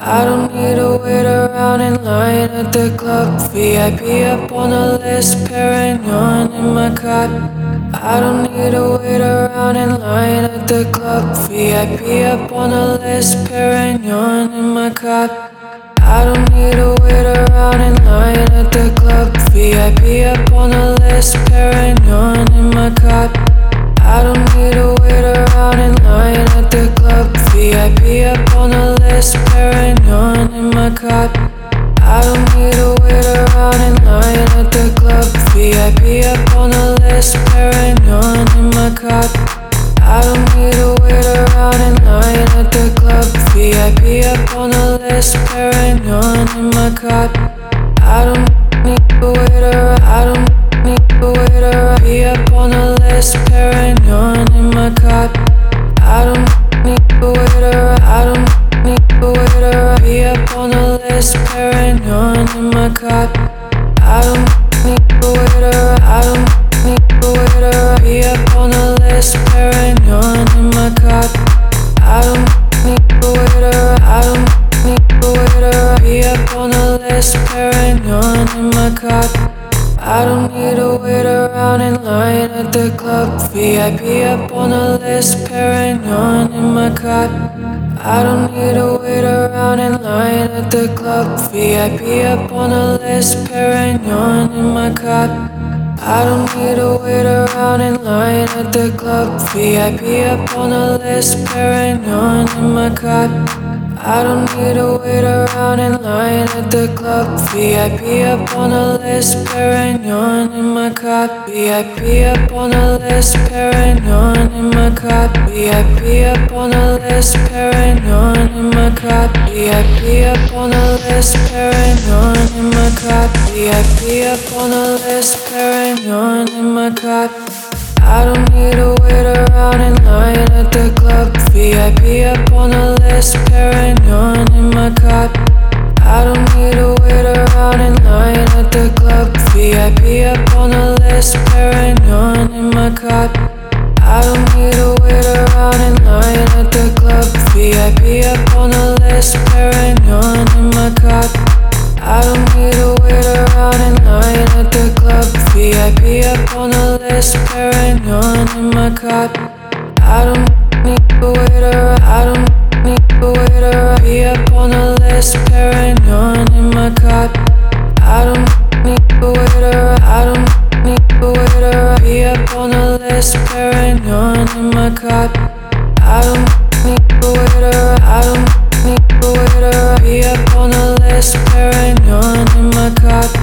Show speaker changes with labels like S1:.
S1: I don't need to wait around in line at the club. VIP up on the list, Perignon in my cup. I don't need to wait around in line at the club. VIP up on the list, Perignon in my cup. I don't need to wait around in line at the club. VIP up on the list, Perignon My cup. I don't need to wait around in line at the club. VIP up on the list, Perignon in my cup. I don't need to wait around in line at the club. VIP up on the list, Perignon in my cup. My. I don't need to wait around. I don't need to wait around. Be up on the list, in my. I don't need around. Be up on list. I don't need club. VIP up on the list, Perignon in my cup. I don't need to wait around in line at the club. VIP up on the list, Perignon in my cup. I don't need to wait around in line at the club. VIP up on the list, Perignon in my cup. I don't need to wait around in line at the club. VIP up on the list, Perignon in my cup. VIP up on the list, Perignon up on the list, Perignon in my cup. VIP up on the list, Perignon in my cup. I don't need to wait around in line at the club. VIP up on the list, Perignon in my cup. I don't need to wait around in line at the club. VIP up on the list, Perignon in my cup. I don't need to wait around in line at the club. VIP up on the list, Perignon in my cup. I don't need to wait around in line at the club. VIP up on the list, Perignon in my cup. I don't need to wait around. I don't need to wait around. Be up on the list, Perignon in my cup. I don't need to wait around. I don't need to wait around. Be up on the list, Perignon in my cup. I don't on the list, Perignon in my cup.